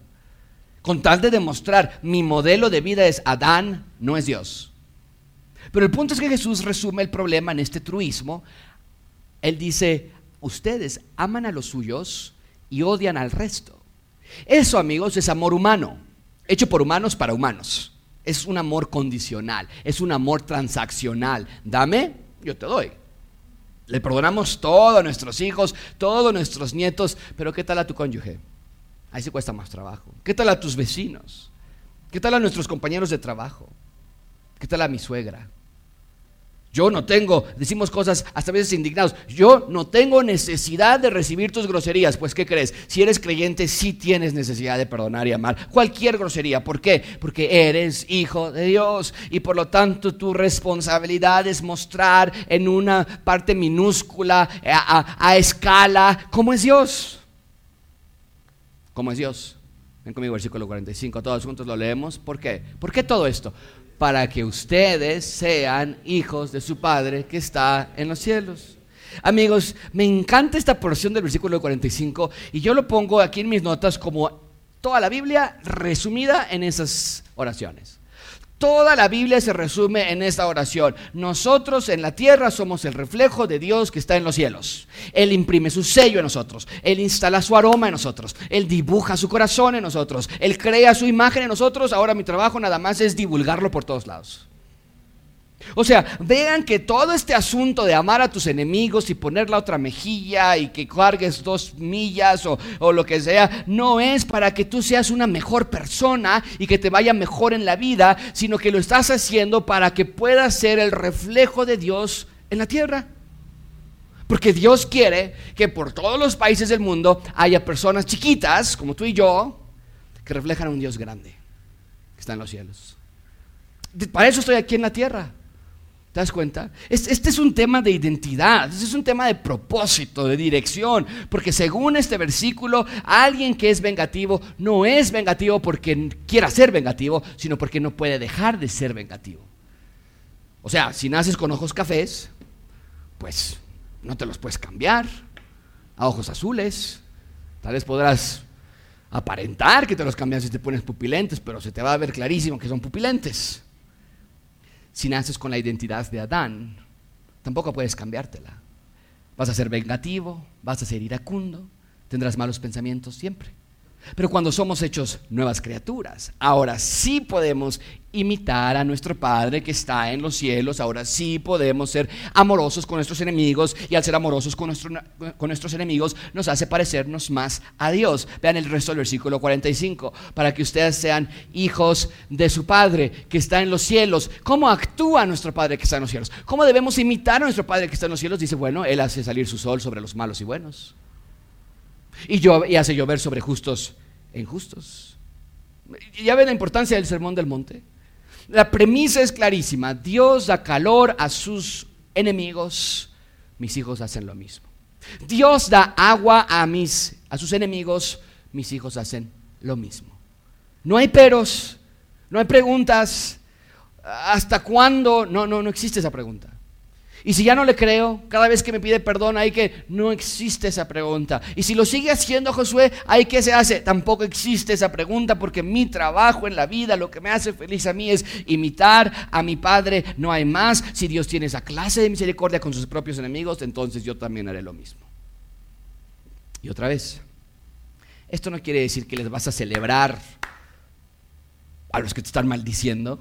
con tal de demostrar, mi modelo de vida es Adán, no es Dios. Pero el punto es que Jesús resume el problema en este truismo. Él dice, ustedes aman a los suyos y odian al resto. Eso, amigos, es amor humano, hecho por humanos para humanos. Es un amor condicional, es un amor transaccional. Dame, yo te doy. Le perdonamos todo a nuestros hijos, todos nuestros nietos, pero ¿qué tal a tu cónyuge? Ahí se cuesta más trabajo. ¿Qué tal a tus vecinos? ¿Qué tal a nuestros compañeros de trabajo? ¿Qué tal a mi suegra? Yo no tengo, decimos cosas hasta veces indignados, yo no tengo necesidad de recibir tus groserías. Pues ¿qué crees? Si eres creyente, sí tienes necesidad de perdonar y amar cualquier grosería. ¿Por qué? Porque eres hijo de Dios y por lo tanto tu responsabilidad es mostrar en una parte minúscula, a, a escala, cómo es Dios. ¿Cómo es Dios? Ven conmigo, versículo 45, todos juntos lo leemos. ¿Por qué? ¿Por qué todo esto? Para que ustedes sean hijos de su Padre que está en los cielos. Amigos, me encanta esta porción del versículo 45 y yo lo pongo aquí en mis notas como toda la Biblia resumida en esas oraciones. Toda la Biblia se resume en esta oración. Nosotros en la tierra somos el reflejo de Dios que está en los cielos. Él imprime su sello en nosotros. Él instala su aroma en nosotros. Él dibuja su corazón en nosotros. Él crea su imagen en nosotros. Ahora mi trabajo nada más es divulgarlo por todos lados. O sea, vean que todo este asunto de amar a tus enemigos y poner la otra mejilla y que cargues dos millas o, o, lo que sea, no es para que tú seas una mejor persona y que te vaya mejor en la vida, sino que lo estás haciendo para que puedas ser el reflejo de Dios en la tierra. Porque Dios quiere que por todos los países del mundo haya personas chiquitas, como tú y yo, que reflejan a un Dios grande, que está en los cielos. Para eso estoy aquí en la tierra ¿Te das cuenta? Este es un tema de identidad, este es un tema de propósito, de dirección, porque según este versículo, alguien que es vengativo no es vengativo porque quiera ser vengativo, sino porque no puede dejar de ser vengativo. O sea, si naces con ojos cafés, pues no te los puedes cambiar a ojos azules. Tal vez podrás aparentar que te los cambias si te pones pupilentes, pero se te va a ver clarísimo que son pupilentes si naces con la identidad de Adán, tampoco puedes cambiártela. Vas a ser vengativo, vas a ser iracundo, tendrás malos pensamientos siempre. Pero cuando somos hechos nuevas criaturas, ahora sí podemos imitar a nuestro Padre que está en los cielos, ahora sí podemos ser amorosos con nuestros enemigos y al ser amorosos con, con, nuestros enemigos nos hace parecernos más a Dios. Vean el resto del versículo 45, para que ustedes sean hijos de su Padre que está en los cielos. ¿Cómo actúa nuestro Padre que está en los cielos? ¿Cómo debemos imitar a nuestro Padre que está en los cielos? Dice, bueno, Él hace salir su sol sobre los malos y buenos y, hace llover sobre justos e injustos. ¿Ya ven la importancia del sermón del monte? La premisa es clarísima. Dios da calor a sus enemigos. Mis hijos hacen lo mismo. Dios da agua a, mis, a sus enemigos. Mis hijos hacen lo mismo. No hay peros, no hay preguntas. ¿Hasta cuándo? No, no, no existe esa pregunta. Y si ya no le creo, cada vez que me pide perdón, hay que, no existe esa pregunta. Y si lo sigue haciendo Josué, hay que se hace, tampoco existe esa pregunta porque mi trabajo en la vida, lo que me hace feliz a mí es imitar a mi Padre, no hay más. Si Dios tiene esa clase de misericordia con sus propios enemigos, entonces yo también haré lo mismo. Y otra vez, esto no quiere decir que les vas a celebrar a los que te están maldiciendo.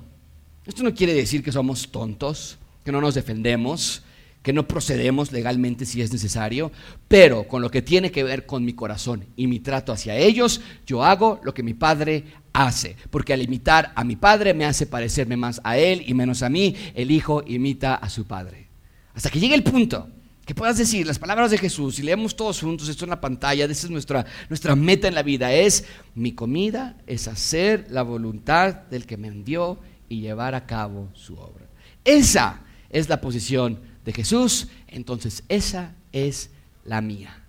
Esto no quiere decir que somos tontos que no nos defendemos, que no procedemos legalmente si es necesario, pero con lo que tiene que ver con mi corazón y mi trato hacia ellos, yo hago lo que mi Padre hace, porque al imitar a mi Padre me hace parecerme más a Él y menos a mí, el Hijo imita a su Padre. Hasta que llegue el punto que puedas decir las palabras de Jesús y leemos todos juntos esto en la pantalla, esa es nuestra, nuestra meta en la vida, es mi comida es hacer la voluntad del que me envió y llevar a cabo su obra. Esa es la posición de Jesús, entonces esa es la mía.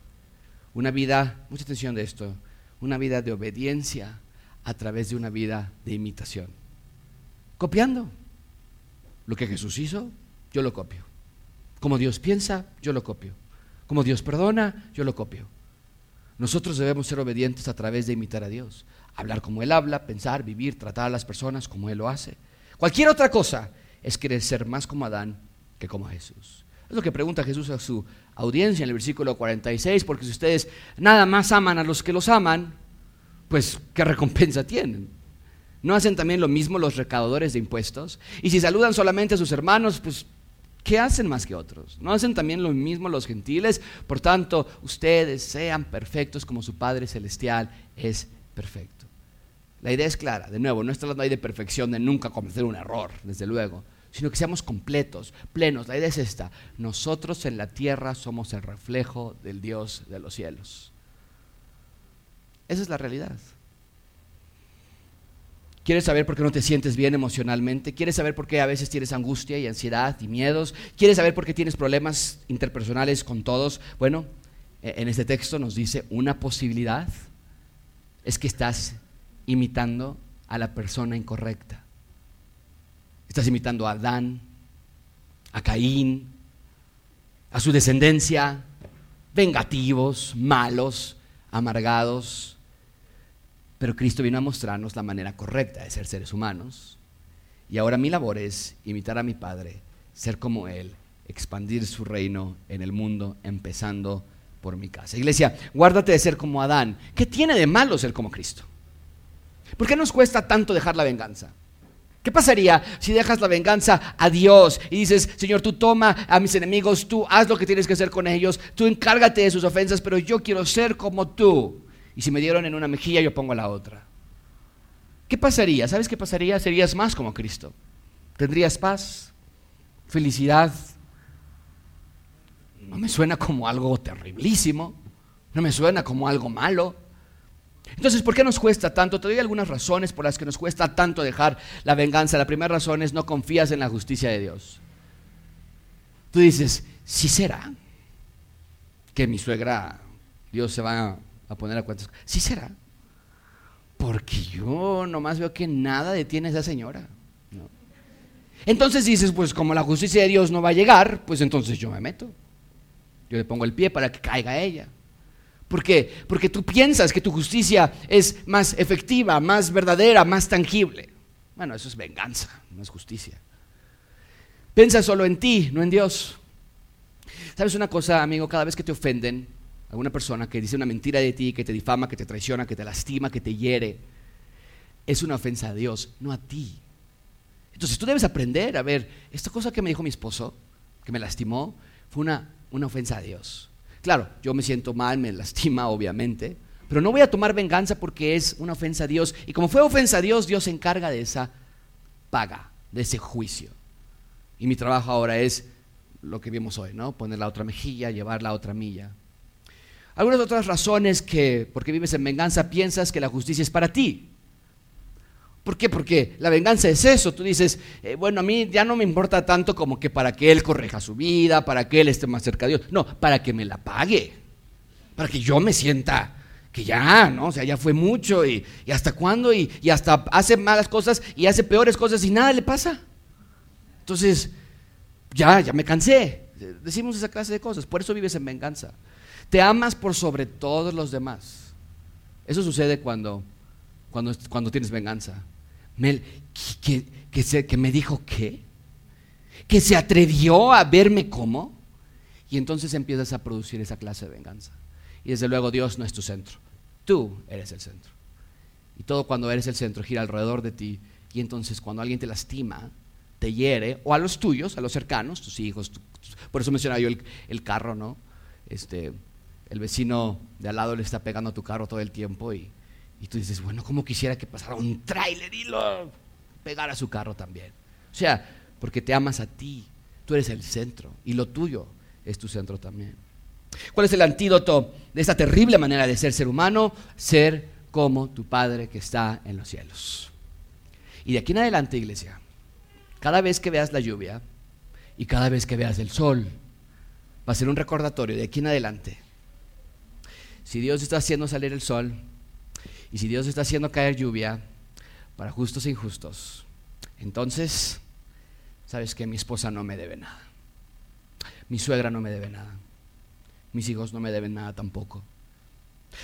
Una vida, mucha atención de esto, una vida de obediencia a través de una vida de imitación. Copiando. Lo que Jesús hizo, yo lo copio. Como Dios piensa, yo lo copio. Como Dios perdona, yo lo copio. Nosotros debemos ser obedientes a través de imitar a Dios. Hablar como Él habla, pensar, vivir, tratar a las personas como Él lo hace. Cualquier otra cosa es querer ser más como Adán que como Jesús. Es lo que pregunta Jesús a su audiencia en el versículo 46, porque si ustedes nada más aman a los que los aman, pues ¿qué recompensa tienen? ¿No hacen también lo mismo los recaudadores de impuestos? Y si saludan solamente a sus hermanos, pues ¿qué hacen más que otros? ¿No hacen también lo mismo los gentiles? Por tanto, ustedes sean perfectos como su Padre Celestial es perfecto. La idea es clara, de nuevo, no está hablando ahí de perfección, de nunca cometer un error, desde luego, sino que seamos completos, plenos. La idea es esta, nosotros en la tierra somos el reflejo del Dios de los cielos. Esa es la realidad. ¿Quieres saber por qué no te sientes bien emocionalmente? ¿Quieres saber por qué a veces tienes angustia y ansiedad y miedos? ¿Quieres saber por qué tienes problemas interpersonales con todos? Bueno, e-, en este texto nos dice una posibilidad es que estás imitando a la persona incorrecta. Estás imitando a Adán, a Caín, a su descendencia, vengativos, malos, amargados. Pero Cristo vino a mostrarnos la manera correcta de ser seres humanos. Y ahora mi labor es imitar a mi Padre, ser como Él, expandir su reino en el mundo, empezando por mi casa. Iglesia, guárdate de ser como Adán. ¿Qué tiene de malo ser como Cristo? ¿Por qué nos cuesta tanto dejar la venganza? ¿Qué pasaría si dejas la venganza a Dios y dices, Señor, tú toma a mis enemigos, tú haz lo que tienes que hacer con ellos, tú encárgate de sus ofensas, pero yo quiero ser como tú? Y si me dieron en una mejilla, yo pongo la otra. ¿Qué pasaría? ¿Sabes qué pasaría? Serías más como Cristo. Tendrías paz, felicidad. No me suena como algo terriblísimo, no me suena como algo malo. Entonces, ¿por qué nos cuesta tanto? Te doy algunas razones por las que nos cuesta tanto dejar la venganza. La primera razón es no confías en la justicia de Dios. Tú dices, ¿sí será que mi suegra, Dios se va a poner a cuentas? ¿Sí será? Porque yo nomás veo que nada detiene a esa señora. Entonces dices, pues como la justicia de Dios no va a llegar, pues entonces yo me meto. Yo le pongo el pie para que caiga ella. ¿Por qué? Porque tú piensas que tu justicia es más efectiva, más verdadera, más tangible. Bueno, eso es venganza, no es justicia. Piensa solo en ti, no en Dios. ¿Sabes una cosa, amigo? Cada vez que te ofenden, alguna persona que dice una mentira de ti, que te difama, que te traiciona, que te lastima, que te hiere, es una ofensa a Dios, no a ti. Entonces tú debes aprender, a ver, esta cosa que me dijo mi esposo, que me lastimó, fue una, una ofensa a Dios. Claro, yo me siento mal, me lastima, obviamente, pero no voy a tomar venganza porque es una ofensa a Dios. Y como fue ofensa a Dios, Dios se encarga de esa paga, de ese juicio. Y mi trabajo ahora es lo que vimos hoy, ¿no? Poner la otra mejilla, llevar la otra milla. Algunas otras razones que, porque vives en venganza, piensas que la justicia es para ti. ¿Por qué? Porque la venganza es eso. Tú dices, eh, bueno, a mí ya no me importa tanto como que para que él corrija su vida, para que él esté más cerca de Dios. No, para que me la pague. Para que yo me sienta que ya, ¿no? O sea, ya fue mucho y, hasta cuándo y, y, hasta hace malas cosas y hace peores cosas y nada le pasa. Entonces, ya, ya me cansé. Decimos esa clase de cosas. Por eso vives en venganza. Te amas por sobre todos los demás. Eso sucede cuando, cuando, cuando tienes venganza. Mel, que, que, me dijo qué, que se atrevió a verme como, y entonces empiezas a producir esa clase de venganza. Y desde luego Dios no es tu centro, tú eres el centro. Y todo cuando eres el centro gira alrededor de ti, y entonces cuando alguien te lastima, te hiere, o a los tuyos, a los cercanos, tus hijos, por eso mencionaba yo el, carro, ¿no? Este, el vecino de al lado le está pegando a tu carro todo el tiempo y y tú dices, bueno, ¿cómo quisiera que pasara un tráiler y lo pegara a su carro también? O sea, porque te amas a ti, tú eres el centro y lo tuyo es tu centro también. ¿Cuál es el antídoto de esta terrible manera de ser ser humano? Ser como tu Padre que está en los cielos. Y de aquí en adelante, iglesia, cada vez que veas la lluvia y cada vez que veas el sol, va a ser un recordatorio de aquí en adelante. Si Dios está haciendo salir el sol, y si Dios está haciendo caer lluvia para justos e injustos, entonces, sabes que mi esposa no me debe nada. Mi suegra no me debe nada. Mis hijos no me deben nada tampoco.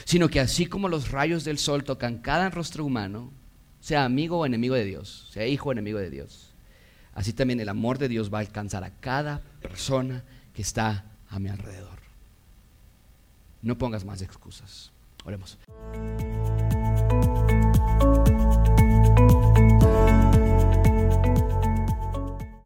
Sino que así como los rayos del sol tocan cada rostro humano, sea amigo o enemigo de Dios, sea hijo o enemigo de Dios, así también el amor de Dios va a alcanzar a cada persona que está a mi alrededor. No pongas más excusas. Oremos.